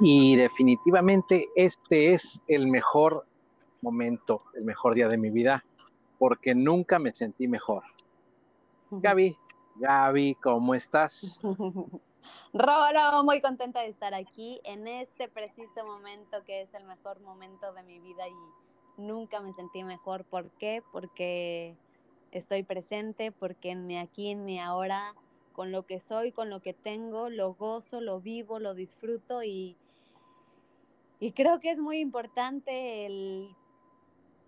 Y definitivamente este es el mejor momento, el mejor día de mi vida, porque nunca me sentí mejor. Gaby, Gaby, ¿cómo estás? Rolo, muy contenta de estar aquí en este preciso momento que es el mejor momento de mi vida y nunca me sentí mejor. ¿Por qué? Porque estoy presente, porque en mi aquí, en mi ahora, con lo que soy, con lo que tengo, lo gozo, lo vivo, lo disfruto y, y creo que es muy importante el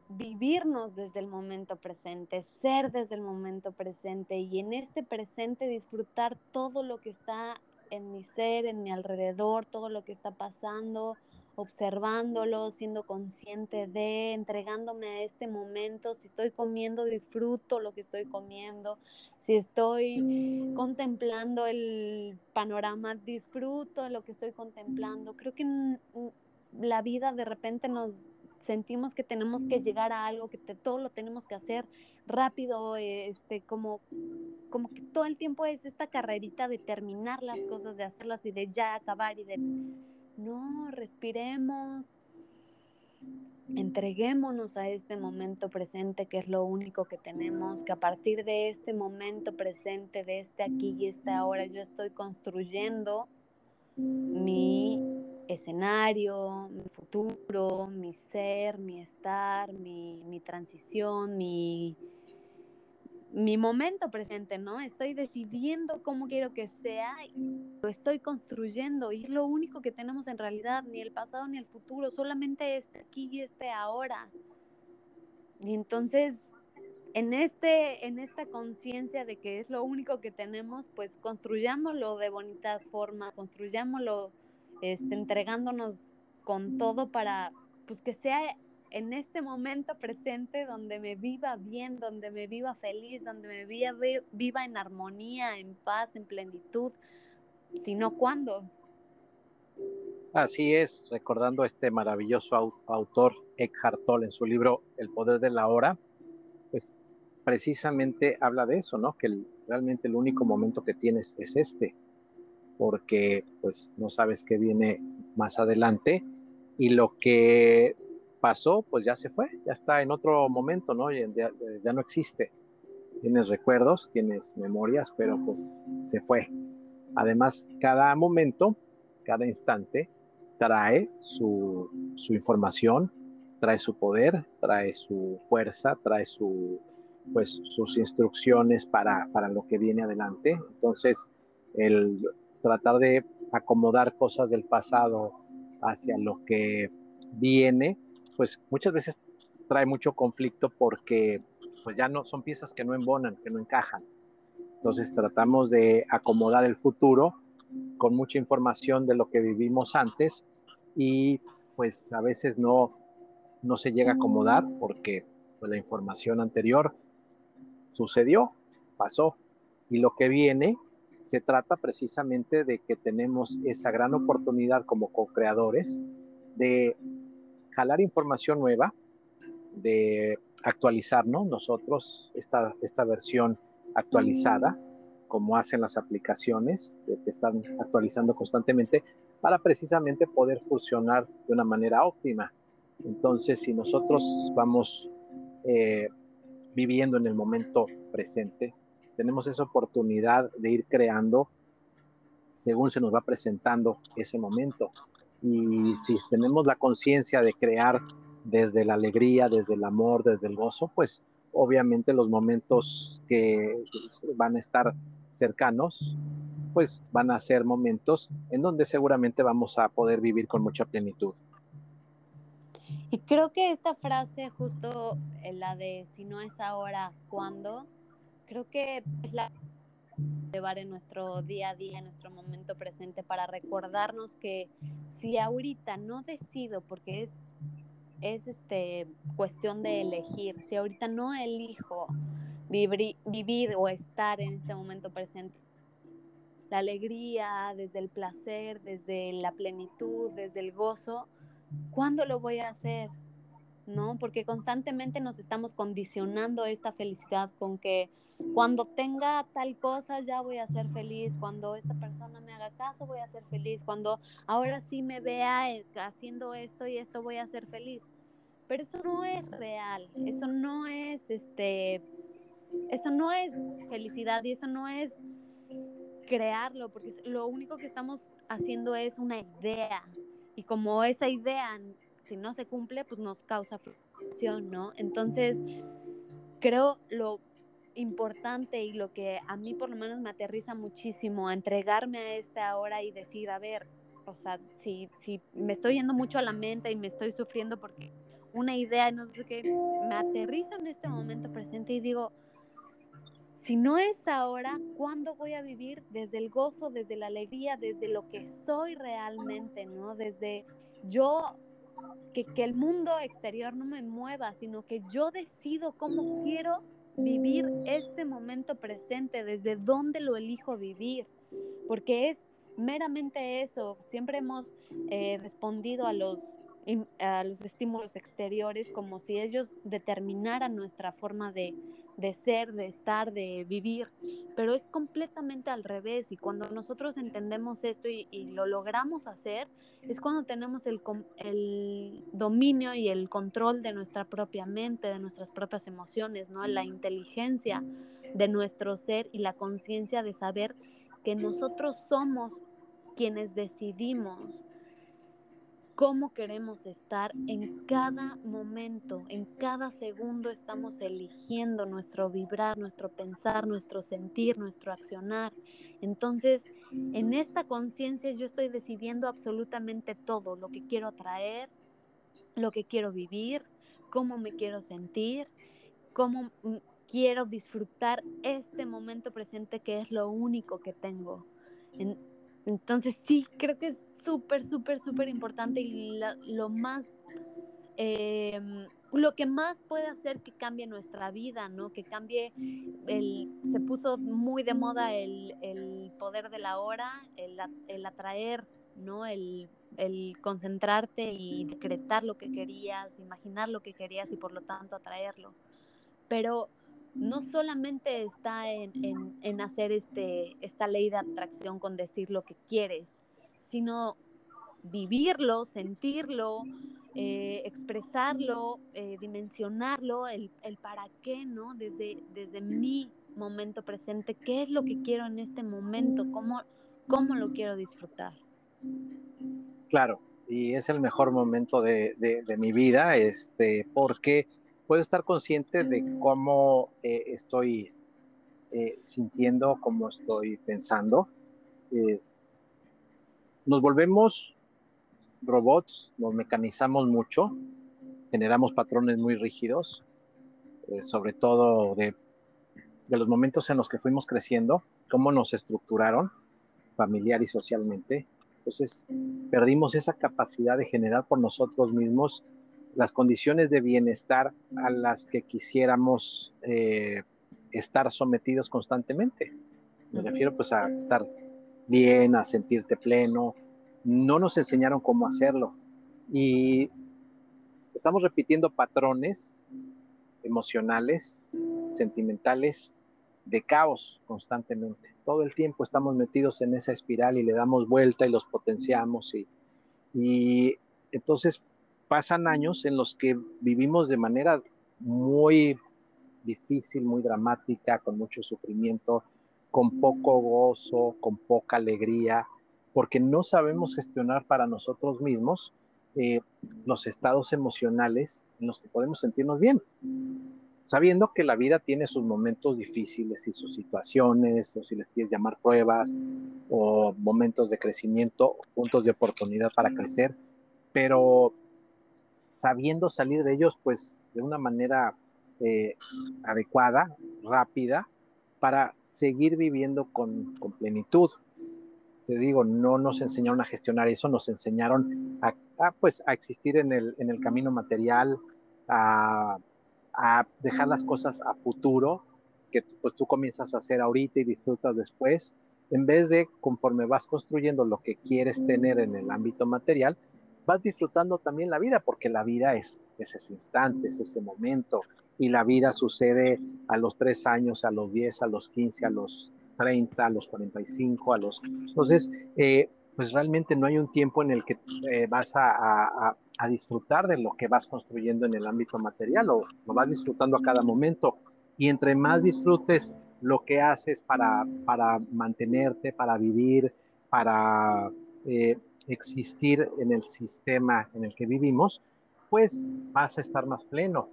vivirnos desde el momento presente, ser desde el momento presente y en este presente disfrutar todo lo que está en mi ser, en mi alrededor, todo lo que está pasando, observándolo, siendo consciente de, entregándome a este momento. Si estoy comiendo, disfruto lo que estoy comiendo. Si estoy contemplando el panorama, disfruto lo que estoy contemplando. Creo que la vida de repente nos sentimos que tenemos que llegar a algo, que todo lo tenemos que hacer rápido, este, como, como que todo el tiempo es esta carrerita de terminar las cosas, de hacerlas y de ya acabar y de, no, respiremos, entreguémonos a este momento presente, que es lo único que tenemos, que a partir de este momento presente, de este aquí y este ahora, yo estoy construyendo mi escenario, mi futuro, mi ser, mi estar, mi, transición, mi, mi momento presente, ¿no? Estoy decidiendo cómo quiero que sea, lo estoy construyendo y es lo único que tenemos en realidad, ni el pasado ni el futuro, solamente este aquí y este ahora. Y entonces, en, este, en esta conciencia de que es lo único que tenemos, pues construyámoslo de bonitas formas, construyámoslo este, entregándonos con todo para pues que sea en este momento presente donde me viva bien, donde me viva feliz, donde me viva, viva en armonía, en paz, en plenitud, sino cuándo. Así es, recordando a este maravilloso autor Eckhart Tolle en su libro El poder de la hora, pues precisamente habla de eso, ¿no? Que realmente el único momento que tienes es este, porque pues no sabes qué viene más adelante y lo que pasó pues ya se fue, ya está en otro momento, ¿no? Ya, ya no existe. Tienes recuerdos, tienes memorias, pero pues se fue. Además, cada momento, cada instante trae su, su información, trae su poder, trae su fuerza, trae su, pues, sus instrucciones para, para lo que viene adelante. Entonces, el tratar de acomodar cosas del pasado hacia lo que viene, pues muchas veces trae mucho conflicto porque pues ya no son piezas que no embonan, que no encajan. Entonces tratamos de acomodar el futuro con mucha información de lo que vivimos antes y pues a veces no, no se llega a acomodar porque pues, la información anterior sucedió, pasó y lo que viene se trata precisamente de que tenemos esa gran oportunidad como co-creadores de jalar información nueva, de actualizarnos nosotros esta, esta versión actualizada, como hacen las aplicaciones que están actualizando constantemente, para precisamente poder funcionar de una manera óptima. Entonces, si nosotros vamos eh, viviendo en el momento presente, tenemos esa oportunidad de ir creando según se nos va presentando ese momento. Y si tenemos la conciencia de crear desde la alegría, desde el amor, desde el gozo, pues obviamente los momentos que van a estar cercanos, pues van a ser momentos en donde seguramente vamos a poder vivir con mucha plenitud. Y creo que esta frase, justo la de si no es ahora, ¿cuándo? Creo que es la llevar en nuestro día a día, en nuestro momento presente, para recordarnos que si ahorita no decido, porque es, es este, cuestión de elegir, si ahorita no elijo vivir, vivir o estar en este momento presente, la alegría, desde el placer, desde la plenitud, desde el gozo, ¿cuándo lo voy a hacer? ¿No? Porque constantemente nos estamos condicionando esta felicidad con que cuando tenga tal cosa ya voy a ser feliz, cuando esta persona me haga caso voy a ser feliz, cuando ahora sí me vea eh, haciendo esto y esto voy a ser feliz. Pero eso no es real, eso no es este eso no es felicidad y eso no es crearlo, porque lo único que estamos haciendo es una idea y como esa idea si no se cumple, pues nos causa frustración, ¿no? Entonces, creo lo importante y lo que a mí por lo menos me aterriza muchísimo a entregarme a esta hora y decir, a ver, o sea, si, si me estoy yendo mucho a la mente y me estoy sufriendo porque una idea, no sé qué, me aterrizo en este momento presente y digo, si no es ahora, ¿cuándo voy a vivir desde el gozo, desde la alegría, desde lo que soy realmente, ¿no? Desde yo, que, que el mundo exterior no me mueva, sino que yo decido cómo quiero vivir este momento presente, desde dónde lo elijo vivir, porque es meramente eso. Siempre hemos eh, respondido a los a los estímulos exteriores como si ellos determinaran nuestra forma de, de ser, de estar, de vivir, pero es completamente al revés y cuando nosotros entendemos esto y, lo logramos hacer, es cuando tenemos el, el, dominio y el control de nuestra propia mente, de nuestras propias emociones, ¿no? La inteligencia de nuestro ser y la conciencia de saber que nosotros somos quienes decidimos cómo queremos estar en cada momento, en cada segundo estamos eligiendo nuestro vibrar, nuestro pensar, nuestro sentir, nuestro accionar. Entonces, en esta conciencia yo estoy decidiendo absolutamente todo, lo que quiero traer, lo que quiero vivir, cómo me quiero sentir, cómo quiero disfrutar este momento presente que es lo único que tengo. Entonces, sí, creo que es súper, súper, súper importante y lo más, em, lo que más puede hacer que cambie nuestra vida, ¿no? Que cambie, el, se puso muy de moda el, el poder de la hora, el, el atraer, ¿no? El, el concentrarte y decretar lo que querías, imaginar lo que querías y por lo tanto atraerlo. Pero no solamente está en, en, en, hacer este, esta ley de atracción con decir lo que quieres, sino vivirlo, sentirlo, eh, expresarlo, eh, dimensionarlo, el, para qué, ¿no? Desde, desde mi momento presente, qué es lo que quiero en este momento, cómo, cómo lo quiero disfrutar. Claro, y es el mejor momento de, mi vida, este, porque puedo estar consciente de cómo eh, estoy sintiendo, cómo estoy pensando nos volvemos robots, nos mecanizamos mucho, generamos patrones muy rígidos, eh, sobre todo de, los momentos en los que fuimos creciendo, cómo nos estructuraron familiar y socialmente. Entonces, perdimos esa capacidad de generar por nosotros mismos las condiciones de bienestar a las que quisiéramos eh, estar sometidos constantemente. Me refiero pues a estar bien, a sentirte pleno. No nos enseñaron cómo hacerlo. Y estamos repitiendo patrones emocionales, sentimentales, de caos constantemente. Todo el tiempo estamos metidos en esa espiral y le damos vuelta y los potenciamos. Y, y entonces pasan años en los que vivimos de manera muy difícil, muy dramática, con mucho sufrimiento, con poco gozo, con poca alegría, porque no sabemos gestionar para nosotros mismos eh, los estados emocionales en los que podemos sentirnos bien, sabiendo que la vida tiene sus momentos difíciles y sus situaciones, o si les quieres llamar pruebas, o momentos de crecimiento, puntos de oportunidad para crecer, pero sabiendo salir de ellos, pues de una manera eh, adecuada, rápida, para seguir viviendo con, plenitud. Te digo, no nos enseñaron a gestionar eso, nos enseñaron a, pues, a existir en el, en el camino material, a, dejar las cosas a futuro, que pues, tú comienzas a hacer ahorita y disfrutas después, en vez de conforme vas construyendo lo que quieres tener en el ámbito material, vas disfrutando también la vida, porque la vida es, ese instante, es ese momento, y la vida sucede a los tres años, a los 10, a los 15, a los 30, a los 45, a los... Entonces, eh, pues realmente no hay un tiempo en el que eh, vas a, disfrutar de lo que vas construyendo en el ámbito material o lo vas disfrutando a cada momento. Y entre más disfrutes lo que haces para, para mantenerte, para vivir, para eh, existir en el sistema en el que vivimos, pues vas a estar más pleno.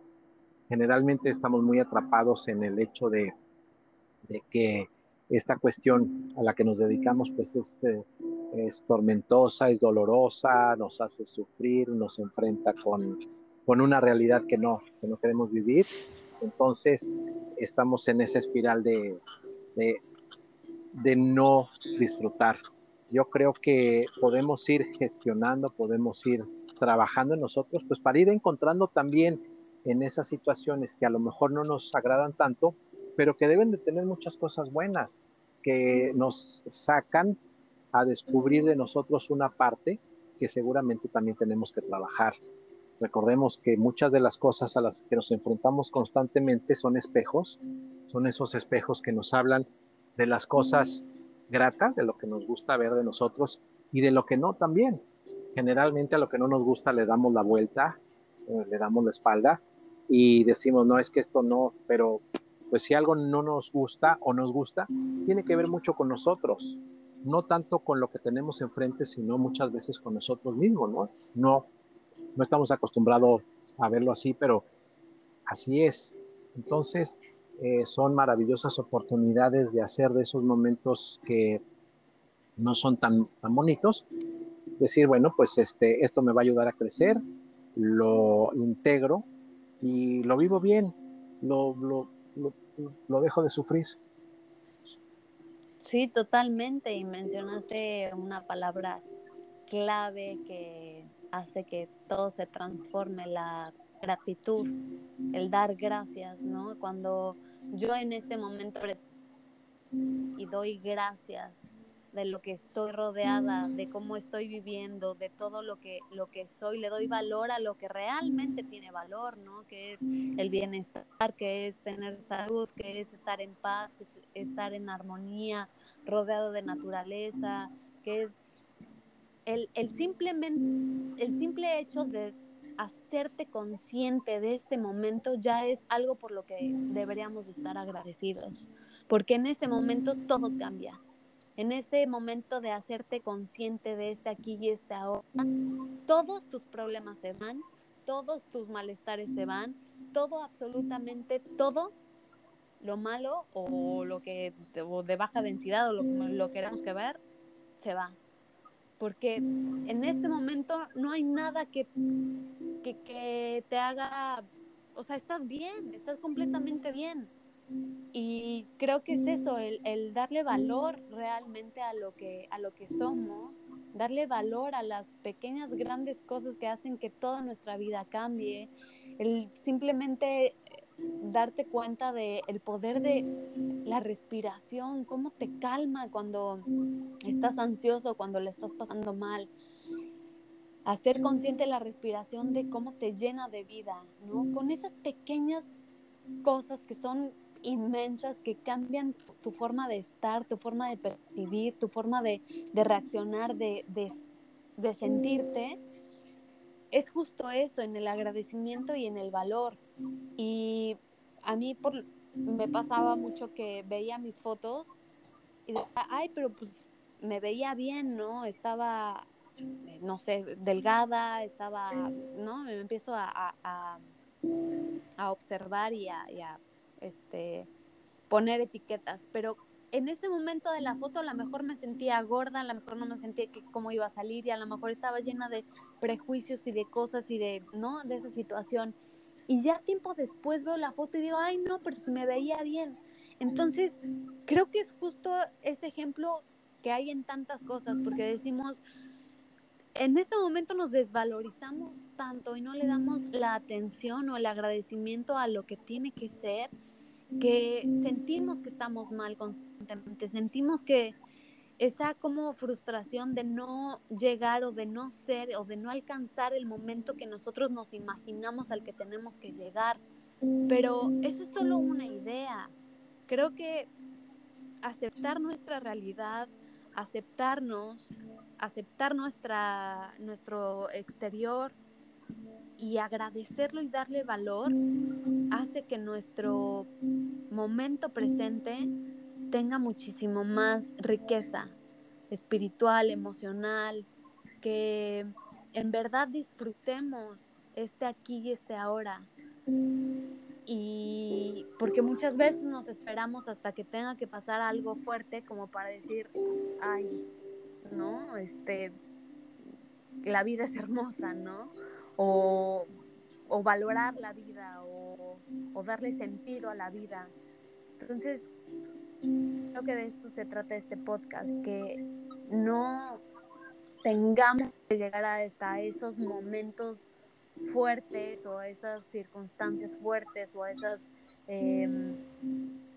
Generalmente estamos muy atrapados en el hecho de, que esta cuestión a la que nos dedicamos pues es, eh, es tormentosa, es dolorosa, nos hace sufrir, nos enfrenta con, con una realidad que no, que no queremos vivir. Entonces estamos en esa espiral de, de no disfrutar. Yo creo que podemos ir gestionando, podemos ir trabajando en nosotros, pues para ir encontrando también en esas situaciones que a lo mejor no nos agradan tanto, pero que deben de tener muchas cosas buenas, que nos sacan a descubrir de nosotros una parte que seguramente también tenemos que trabajar. Recordemos que muchas de las cosas a las que nos enfrentamos constantemente son espejos, son esos espejos que nos hablan de las cosas gratas, de lo que nos gusta ver de nosotros y de lo que no también. Generalmente a lo que no nos gusta le damos la vuelta, eh, le damos la espalda y decimos, no, es que esto no, pero pues si algo no nos gusta o nos gusta, tiene que ver mucho con nosotros, no tanto con lo que tenemos enfrente, sino muchas veces con nosotros mismos, ¿no? No, no estamos acostumbrados a verlo así, pero así es. Entonces, eh, son maravillosas oportunidades de hacer de esos momentos que no son tan, tan bonitos, decir, bueno, pues este, esto me va a ayudar a crecer, lo integro y lo vivo bien, lo, lo, lo, dejo de sufrir. Sí, totalmente. Y mencionaste una palabra clave que hace que todo se transforme, la gratitud, el dar gracias, ¿no? Cuando yo en este momento y doy gracias de lo que estoy rodeada, de cómo estoy viviendo, de todo lo que, lo que soy, le doy valor a lo que realmente tiene valor, ¿no? Que es el bienestar, que es tener salud, que es estar en paz, que es estar en armonía, rodeado de naturaleza, que es el, el, simplemente, el simple hecho de hacerte consciente de este momento ya es algo por lo que deberíamos estar agradecidos, porque en este momento todo cambia en ese momento de hacerte consciente de este aquí y este ahora, todos tus problemas se van, todos tus malestares se van, todo, absolutamente todo lo malo o lo que de baja densidad o lo lo queramos que ver, se va. Porque en este momento no hay nada que, que, te haga, o sea, estás bien, estás completamente bien. Y creo que es eso, el, darle valor realmente a lo, que, a lo que somos, darle valor a las pequeñas, grandes cosas que hacen que toda nuestra vida cambie, el simplemente darte cuenta del el poder de la respiración, cómo te calma cuando estás ansioso, cuando le estás pasando mal. Hacer consciente la respiración de cómo te llena de vida, ¿no? Con esas pequeñas cosas que son inmensas que cambian tu forma de estar, tu forma de percibir, tu forma de, reaccionar, de, sentirte, es justo eso, en el agradecimiento y en el valor. Y a mí por, me pasaba mucho que veía mis fotos y decía, ay, pero pues me veía bien, ¿no? Estaba, no sé, delgada, estaba, ¿no? Me empiezo a, a, observar y a, a este, poner etiquetas, pero en ese momento de la foto a lo mejor me sentía gorda, a lo mejor no me sentía que cómo iba a salir y a lo mejor estaba llena de prejuicios y de cosas y de, ¿no? De esa situación. Y ya tiempo después veo la foto y digo, ay, no, pero me veía bien. Entonces, creo que es justo ese ejemplo que hay en tantas cosas, porque decimos, en este momento nos desvalorizamos tanto y no le damos la atención o el agradecimiento a lo que tiene que ser, que sentimos que estamos mal constantemente, sentimos que, esa como frustración de no llegar o de no ser o de no alcanzar el momento que nosotros nos imaginamos al que tenemos que llegar. Pero eso es solo una idea. Creo que aceptar nuestra realidad, aceptarnos, aceptar nuestra, nuestro exterior y agradecerlo y darle valor hace que nuestro momento presente tenga muchísimo más riqueza espiritual, emocional, que en verdad disfrutemos este aquí y este ahora. Y porque muchas veces nos esperamos hasta que tenga que pasar algo fuerte como para decir, ay, ¿no? Este, la vida es hermosa, ¿no? O, valorar la vida o, o darle sentido a la vida. Entonces, Creo que de esto se trata este podcast, que no tengamos que llegar hasta esos momentos fuertes o esas circunstancias fuertes o esos em,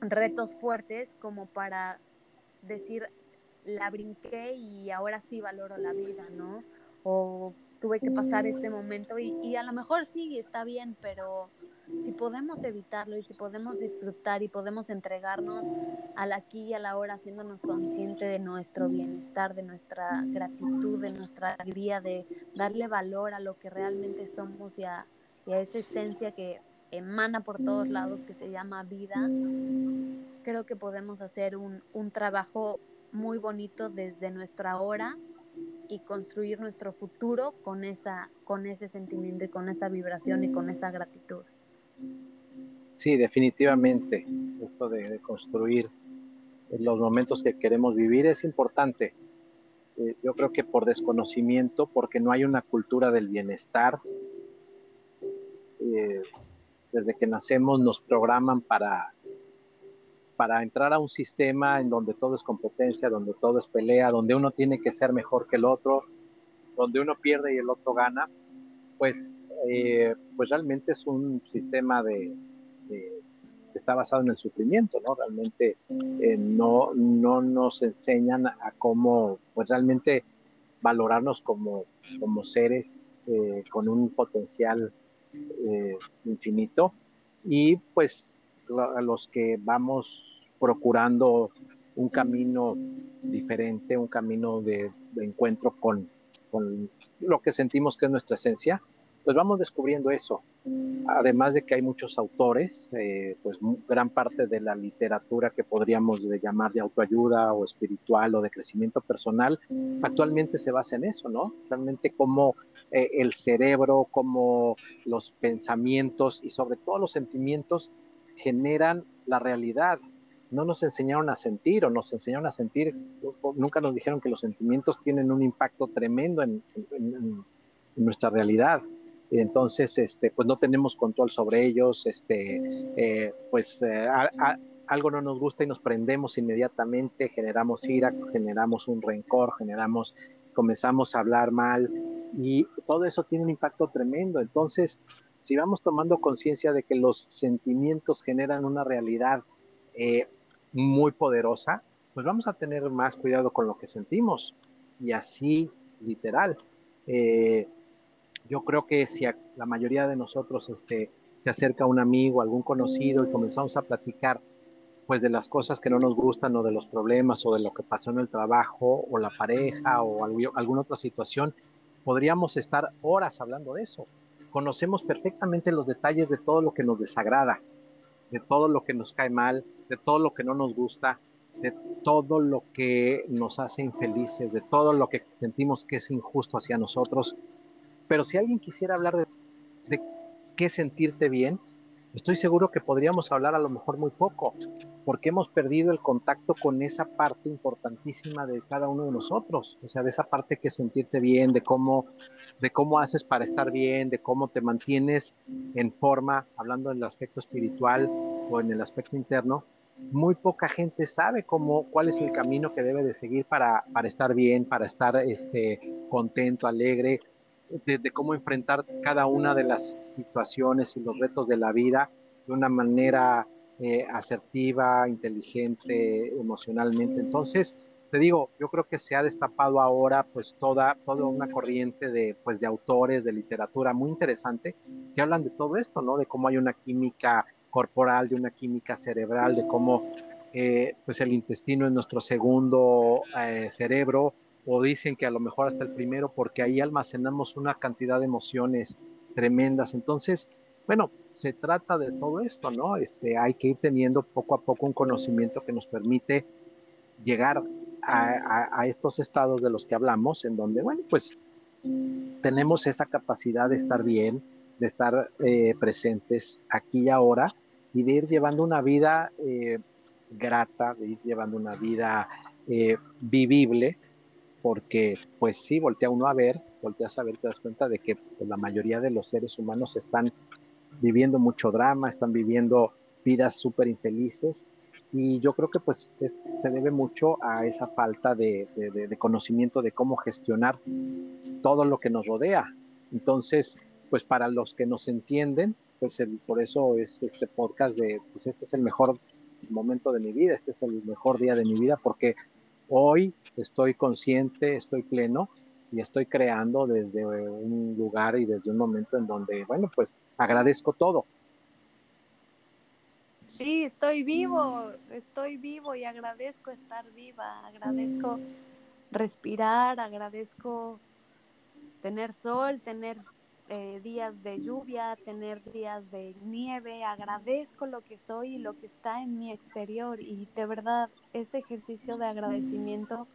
retos fuertes como para decir la brinqué y ahora sí valoro la vida, ¿no? O tuve que pasar este momento y, y a lo mejor sí está bien, pero si podemos evitarlo y si podemos disfrutar y podemos entregarnos al aquí y a la hora, haciéndonos consciente de nuestro bienestar, de nuestra gratitud, de nuestra alegría, de darle valor a lo que realmente somos y a, esa esencia que emana por todos lados, que se llama vida, creo que podemos hacer un, un trabajo muy bonito desde nuestra hora y construir nuestro futuro con esa con ese sentimiento y con esa vibración y con esa gratitud. Sí, definitivamente, esto de, construir los momentos que queremos vivir es importante. Eh, yo creo que por desconocimiento, porque no hay una cultura del bienestar, eh, desde que nacemos nos programan para, para entrar a un sistema en donde todo es competencia, donde todo es pelea, donde uno tiene que ser mejor que el otro, donde uno pierde y el otro gana, pues eh, pues realmente es un sistema de, que está basado en el sufrimiento, ¿no? Realmente eh, no, no nos enseñan a cómo, pues realmente valorarnos como, como seres eh, con un potencial infinito y pues a los que vamos procurando un camino diferente, un camino de, encuentro con, con, lo que sentimos que es nuestra esencia, pues vamos descubriendo eso. Además de que hay muchos autores, eh, pues gran parte de la literatura que podríamos llamar de autoayuda o espiritual o de crecimiento personal, actualmente se basa en eso, ¿no? Realmente cómo eh, el cerebro, cómo los pensamientos y sobre todo los sentimientos generan la realidad. No nos enseñaron a sentir o nos enseñaron a sentir, nunca nos dijeron que los sentimientos tienen un impacto tremendo en nuestra realidad entonces este, pues no tenemos control sobre ellos, este, eh, pues eh, algo no nos gusta y nos prendemos inmediatamente, generamos ira, generamos un rencor, generamos, comenzamos a hablar mal y todo eso tiene un impacto tremendo. Entonces, si vamos tomando conciencia de que los sentimientos generan una realidad eh, muy poderosa, pues vamos a tener más cuidado con lo que sentimos y así literal yo creo que si a la mayoría de nosotros este, se acerca un amigo, algún conocido y comenzamos a platicar pues de las cosas que no nos gustan o de los problemas o de lo que pasó en el trabajo o la pareja o alguna otra situación, podríamos estar horas hablando de eso. Conocemos perfectamente los detalles de todo lo que nos desagrada, de todo lo que nos cae mal, de todo lo que no nos gusta, de todo lo que nos hace infelices, de todo lo que sentimos que es injusto hacia nosotros pero si alguien quisiera hablar de, qué sentirte bien, estoy seguro que podríamos hablar a lo mejor muy poco, porque hemos perdido el contacto con esa parte importantísima de cada uno de nosotros, o sea, de esa parte que sentirte bien, de cómo, de cómo haces para estar bien, de cómo te mantienes en forma, hablando en el aspecto espiritual o en el aspecto interno. Muy poca gente sabe cómo, cuál es el camino que debe de seguir para, para estar bien, para estar este, contento, alegre, de, cómo enfrentar cada una de las situaciones y los retos de la vida de una manera eh, asertiva, inteligente, emocionalmente. Entonces, te digo, yo creo que se ha destapado ahora pues toda, toda una corriente de, pues, de autores de literatura muy interesante que hablan de todo esto, ¿no? De cómo hay una química corporal, de una química cerebral, de cómo eh, pues el intestino es nuestro segundo eh, cerebro, o dicen que a lo mejor hasta el primero, porque ahí almacenamos una cantidad de emociones tremendas. Entonces, bueno, se trata de todo esto, ¿no? Este, hay que ir teniendo poco a poco un conocimiento que nos permite llegar a, estos estados de los que hablamos, en donde, bueno, pues tenemos esa capacidad de estar bien, de estar eh, presentes aquí y ahora y de ir llevando una vida eh, grata, de ir llevando una vida eh, vivible, porque pues sí, voltea uno a ver, volteas a ver, te das cuenta de que pues, la mayoría de los seres humanos están viviendo mucho drama, están viviendo vidas súper infelices y yo creo que pues se debe mucho a esa falta de, conocimiento de cómo gestionar todo lo que nos rodea. Entonces, pues para los que nos entienden, pues por eso es este podcast de, pues este es el mejor momento de mi vida, este es el mejor día de mi vida, porque hoy estoy consciente, estoy pleno y estoy creando desde un lugar y desde un momento en donde, bueno, pues agradezco todo, Sí, estoy vivo, estoy vivo y agradezco estar viva, agradezco respirar, agradezco tener sol, tener eh, días de lluvia, tener días de nieve, agradezco lo que soy y lo que está en mi exterior y de verdad este ejercicio de agradecimiento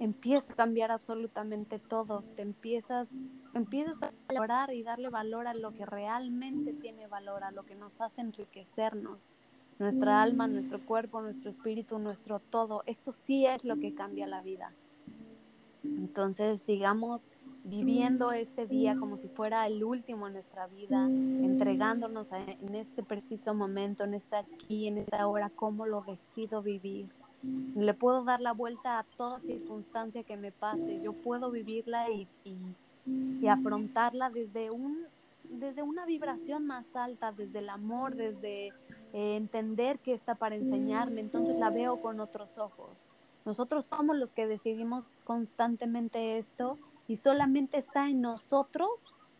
empieza a cambiar absolutamente todo, te empiezas, empiezas a valorar y darle valor a lo que realmente tiene valor, a lo que nos hace enriquecernos nuestra alma, nuestro cuerpo, nuestro espíritu, nuestro todo. Esto sí es lo que cambia la vida. Entonces sigamos viviendo este día como si fuera el último en nuestra vida, entregándonos en este preciso momento, en esta aquí, en esta hora, cómo lo decido vivir. Le puedo dar la vuelta a toda circunstancia que me pase, yo puedo vivirla y, y afrontarla desde, un, desde una vibración más alta, desde el amor, desde eh, entender que está para enseñarme, entonces la veo con otros ojos. Nosotros somos los que decidimos constantemente esto y solamente está en nosotros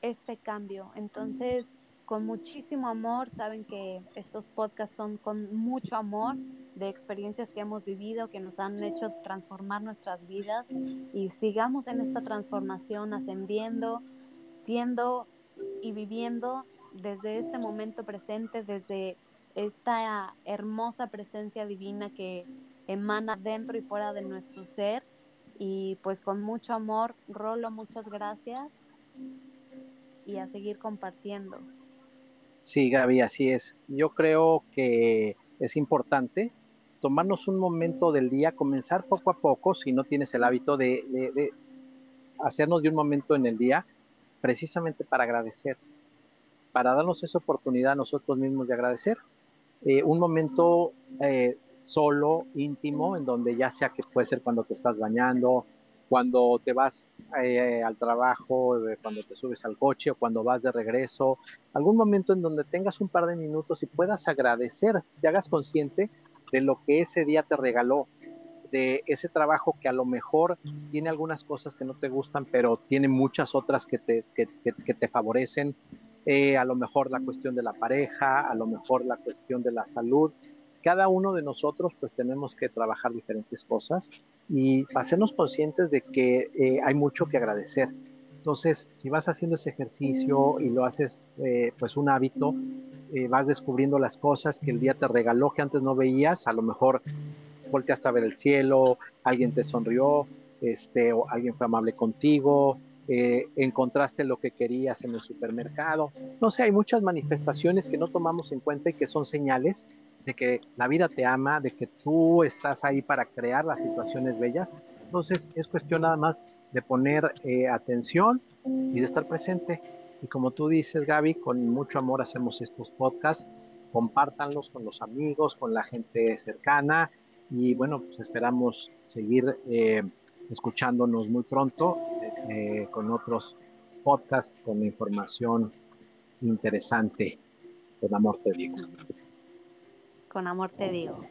este cambio. Entonces, con muchísimo amor, saben que estos podcasts son con mucho amor de experiencias que hemos vivido, que nos han hecho transformar nuestras vidas y sigamos en esta transformación, ascendiendo, siendo y viviendo desde este momento presente, desde esta hermosa presencia divina que emana dentro y fuera de nuestro ser. Y pues con mucho amor, Rolo, muchas gracias y a seguir compartiendo. Sí, Gaby, así es. Yo creo que es importante tomarnos un momento del día, comenzar poco a poco, si no tienes el hábito de, hacernos de un momento en el día, precisamente para agradecer, para darnos esa oportunidad a nosotros mismos de agradecer. Eh, un momento eh, solo, íntimo, en donde ya sea que puede ser cuando te estás bañando, cuando te vas eh, al trabajo, cuando te subes al coche o cuando vas de regreso, algún momento en donde tengas un par de minutos y puedas agradecer, te hagas consciente de lo que ese día te regaló, de ese trabajo que a lo mejor tiene algunas cosas que no te gustan, pero tiene muchas otras que te, que, que te favorecen, eh, a lo mejor la cuestión de la pareja, a lo mejor la cuestión de la salud. Cada uno de nosotros pues tenemos que trabajar diferentes cosas y hacernos conscientes de que eh, hay mucho que agradecer. Entonces, si vas haciendo ese ejercicio y lo haces eh, pues un hábito, vas descubriendo las cosas que el día te regaló que antes no veías, a lo mejor volteaste a ver el cielo, alguien te sonrió, este, o alguien fue amable contigo, eh, encontraste lo que querías en el supermercado. No sé, hay muchas manifestaciones que no tomamos en cuenta y que son señales de que la vida te ama, de que tú estás ahí para crear las situaciones bellas. Entonces es cuestión nada más de poner eh, atención y de estar presente. Y como tú dices, Gaby, con mucho amor hacemos estos podcasts. Compártanlos con los amigos, con la gente cercana. Y bueno, pues esperamos seguir eh, escuchándonos muy pronto eh, con otros podcasts con información interesante. Con amor te digo. Con amor te digo.